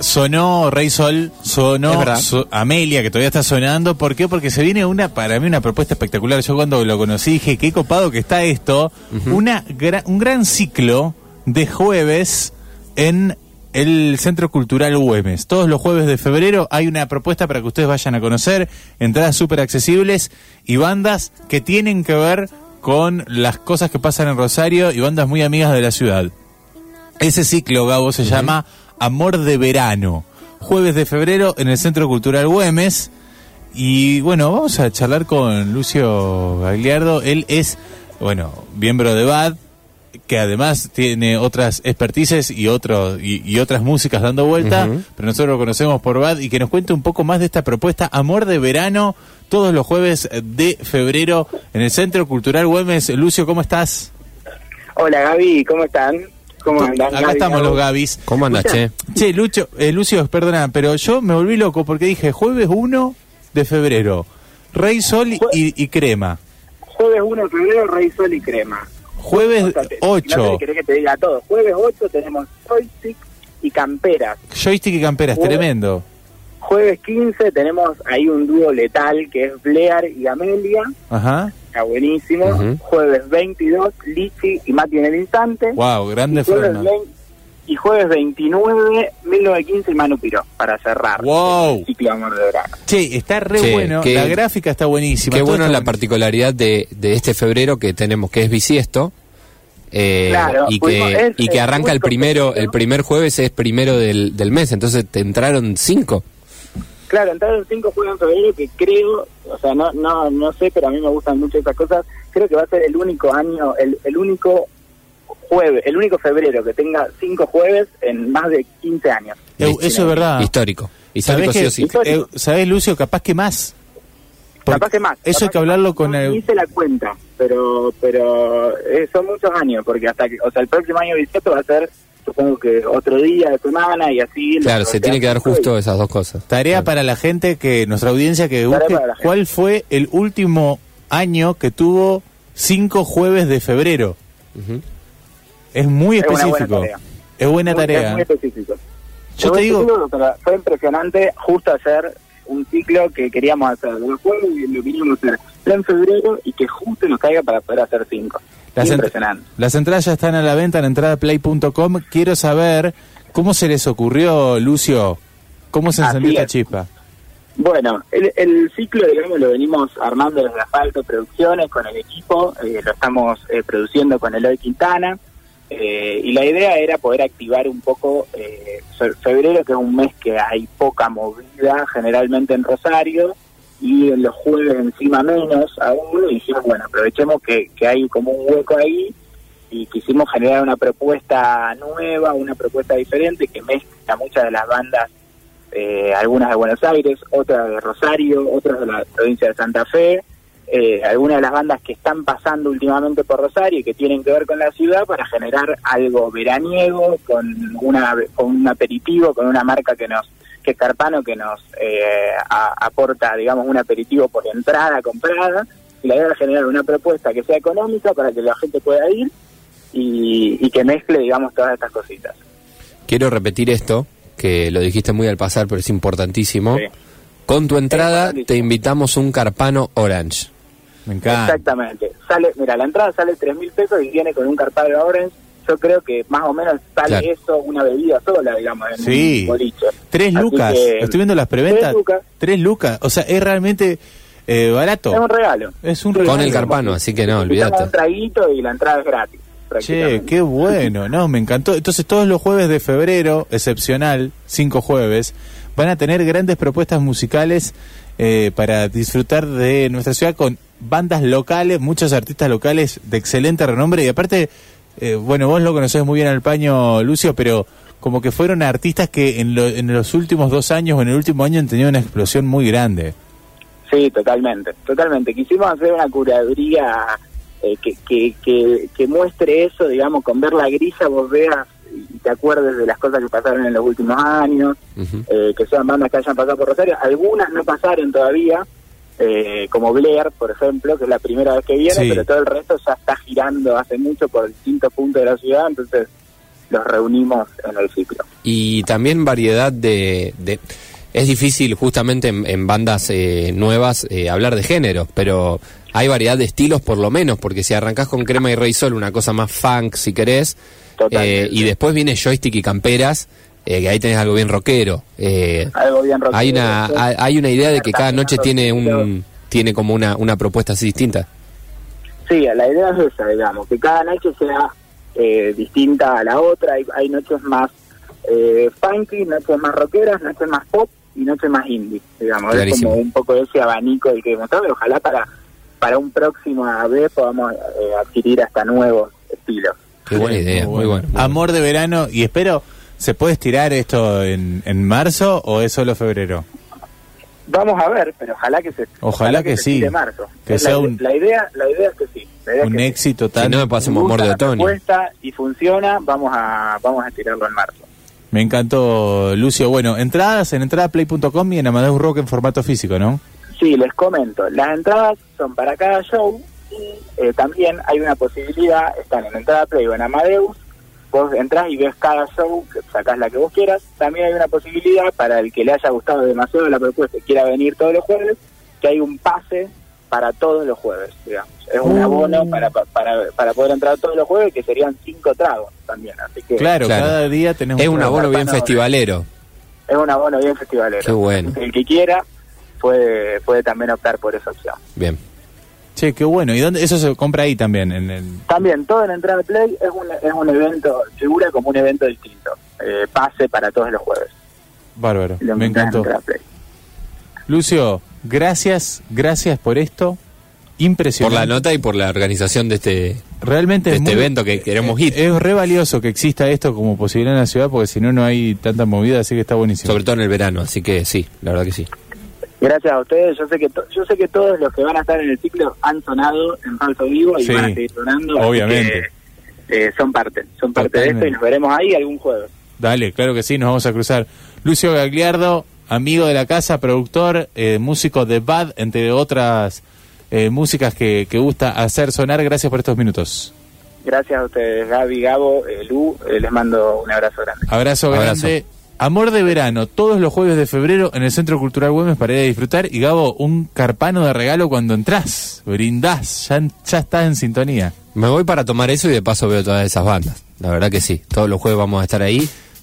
sonó Rey Sol, sonó Amelia, que todavía está sonando. ¿Por qué? Porque se viene una, para mí, una propuesta espectacular. Yo cuando lo conocí dije, qué copado que está esto. una un gran ciclo de jueves en el Centro Cultural Güemes. Todos los jueves de febrero hay una propuesta para que ustedes vayan a conocer, entradas súper accesibles y bandas que tienen que ver con las cosas que pasan en Rosario y bandas muy amigas de la ciudad. Ese ciclo, Gabo, se llama Amor de Verano. Jueves de febrero en el Centro Cultural Güemes. Y bueno, vamos a charlar con Lucio Gagliardo. Él es, bueno, miembro de BAD, que además tiene otras expertices y, otro, y, otras músicas dando vuelta, pero nosotros lo conocemos por BAD y que nos cuente un poco más de esta propuesta Amor de Verano todos los jueves de febrero en el Centro Cultural Güemes. Lucio, ¿cómo estás? Hola Gaby, ¿cómo están? ¿Cómo andan? Acá estamos los Gabis. ¿Cómo andas, che? Che, Lucho, eh, Lucio, perdona, pero yo me volví loco porque dije jueves 1 de febrero, Rey Sol y, Crema. Jueves 1 de febrero, Rey Sol y Crema. Jueves 8. No querés que te diga todo. Jueves 8 tenemos joystick y camperas. Joystick y camperas, tremendo. Jueves 15 tenemos ahí un dúo letal que es Blair y Amelia. Ajá. Está buenísimo. Jueves 22, Lichi y Mati en el instante. Wow, grande freno. Y jueves 29, 1915 y Manu Piro, para cerrar. Wow. ciclo Amor de Verano. Che, está re bueno. la gráfica está buenísima. Qué bueno la particularidad de, de este febrero que tenemos, que es bisiesto. Eh, y que y que arranca el primero el primer jueves es primero del, del mes entonces te entraron cinco Claro, entraron cinco juegos en febrero que creo, o sea, no, no, no sé, pero a mí me gustan mucho esas cosas. Creo que va a ser el único año, el, el único jueves, el único febrero que tenga cinco jueves en más de 15 años. eso es verdad. Histórico. Histórico, ¿Sabés, sí, ¿Sabés, Lucio? Capaz que más. capaz que más. Eso hay que hablarlo con el... Hice la cuenta, pero pero eh, son muchos años, porque hasta que, o sea, el próximo año 18 va a ser supongo que otro día de semana y así. Claro, se tiene que dar justo esas dos cosas. Tarea para la gente que, nuestra audiencia que busque, ¿cuál fue el último año que tuvo cinco jueves de febrero? Es muy específico. Es buena tarea. Es muy específico. Yo te digo... fue impresionante justo hacer un ciclo que queríamos hacer de los jueves y lo queríamos hacer en febrero y que justo nos caiga para poder hacer cinco. Las, las entradas ya están a la venta en entradaplay.com. Quiero saber cómo se les ocurrió, Lucio, cómo se encendió la chispa. Bueno, el, ciclo, digamos, lo venimos armando desde Asfalto Producciones con el equipo, eh, lo estamos eh, produciendo con Eloy Quintana, eh, y la idea era poder activar un poco febrero, que es un mes que hay poca movida generalmente en Rosario, y en los jueves encima menos aún, y dijimos, bueno, aprovechemos que, que hay como un hueco ahí y quisimos generar una propuesta nueva, una propuesta diferente que mezcla muchas de las bandas, eh, algunas de Buenos Aires, otras de Rosario, otras de la provincia de Santa Fe, eh, algunas de las bandas que están pasando últimamente por Rosario y que tienen que ver con la ciudad para generar algo veraniego, con, una, con un aperitivo, con una marca que nos que Carpano que nos eh, aporta, digamos, un aperitivo por entrada comprada, y la idea es generar una propuesta que sea económica para que la gente pueda ir y, que mezcle, digamos, todas estas cositas. Quiero repetir esto, que lo dijiste muy al pasar, pero es importantísimo. Con tu entrada te invitamos un Carpano Orange. Me encanta. Exactamente. Sale, mira, la entrada sale tres mil pesos y viene con un Carpano Orange yo creo que más o menos sale eso una bebida sola, digamos, en sí. boliche. Tres lucas, estoy viendo las preventas. Tres lucas. o sea, es realmente eh, barato. Es un regalo. Es un regalo. Con el carpano, así que no, olvídate. Un traguito y la entrada es gratis. Che, qué bueno, no, me encantó. Entonces todos los jueves de febrero, excepcional, cinco jueves, van a tener grandes propuestas musicales eh, para disfrutar de nuestra ciudad con bandas locales, muchos artistas locales de excelente renombre y aparte eh, bueno, vos lo conocés muy bien al paño, Lucio, pero como que fueron artistas que en, en los últimos dos años o en el último año han tenido una explosión muy grande. Sí, totalmente, totalmente. Quisimos hacer una curaduría eh, que, que, que, muestre eso, digamos, con ver la grilla vos veas te acuerdes de las cosas que pasaron en los últimos años, eh, que sean bandas que hayan pasado por Rosario. Algunas no pasaron todavía, eh, como Blair, por ejemplo, que es la primera vez que viene, pero todo el resto ya está girando hace mucho por distintos puntos de la ciudad, entonces los reunimos en el ciclo. Y también variedad de... es difícil justamente en, bandas eh, nuevas eh, hablar de género, pero hay variedad de estilos por lo menos, porque si arrancás con Crema y Rey Sol, una cosa más funk si querés, eh, y después viene Joystick y Camperas, que ahí tenés algo bien rockero. algo bien rockero. Hay una, hay una idea de que cada noche tiene un tiene como una, una propuesta así distinta. Sí, la idea es esa, digamos, que cada noche sea eh, distinta a la otra. Hay, hay noches más eh, funky, noches más rockeras, noches más pop y noches más indie, digamos. Es como un poco ese abanico del que mostrado, pero ojalá para, para un próximo AB podamos eh, adquirir hasta nuevos estilos. Qué buena idea, muy, bueno. Amor de verano, y espero, ¿se puede estirar esto en, en marzo o es solo febrero? Vamos a ver, pero ojalá que se ojalá, que, sí marzo. Que sea la, un, la, idea la idea es que sí un éxito tal si no me pasemos amor de otoño y funciona vamos a vamos a tirarlo en marzo me encantó Lucio. Bueno entradas en entradaplay.com y en Amadeus Rock en formato físico no sí les comento. Las entradas son para cada show y eh, también hay una posibilidad están en entrada play o en Amadeus vos entras y ves cada show, sacás la que vos quieras. También hay una posibilidad para el que le haya gustado demasiado la propuesta y quiera venir todos los jueves, que hay un pase para todos los jueves, digamos. Es un abono mm. para, para, para poder entrar todos los jueves, que serían cinco tragos también. Así que claro, cada día tenemos Es un abono bien festivalero. Es un abono bien festivalero. Qué bueno. El que quiera puede, puede también optar por esa opción. Bien. Che, qué bueno. ¿Y dónde eso se compra ahí también? En el... También, todo en Entrada Play es un, es un evento, figura como un evento distinto. Eh, pase para todos los jueves. Bárbaro, me encantó. Lucio, gracias, gracias por esto. Impresionante. Por la nota y por la organización de este, Realmente este evento que queremos ir. Es re valioso que exista esto como posibilidad en la ciudad porque si no, no hay tanta movida, así que está buenísimo. Sobre todo en el verano, así que sí, la verdad que sí. Gracias a ustedes. Yo sé que yo sé que todos los que van a estar en el ciclo han sonado en falso vivo y van a seguir sonando. Obviamente. Eh, son parte, son parte de esto y nos veremos ahí algún jueves. Dale, claro que sí, nos vamos a cruzar. Lucio Gagliardo, amigo de la casa, productor, eh, músico de Bad, entre otras eh, músicas que, que gusta hacer sonar. Gracias por estos minutos. Gracias a ustedes, Gaby, Gabo, Lu. les mando un abrazo grande. Abrazo, grande. Amor de verano, todos los jueves de febrero en el Centro Cultural Güemes para ir a disfrutar. Y Gabo, un carpano de regalo cuando entras, brindás, ya, ya estás en sintonía. Me voy para tomar eso y de paso veo todas esas bandas. La verdad que sí, todos los jueves vamos a estar ahí.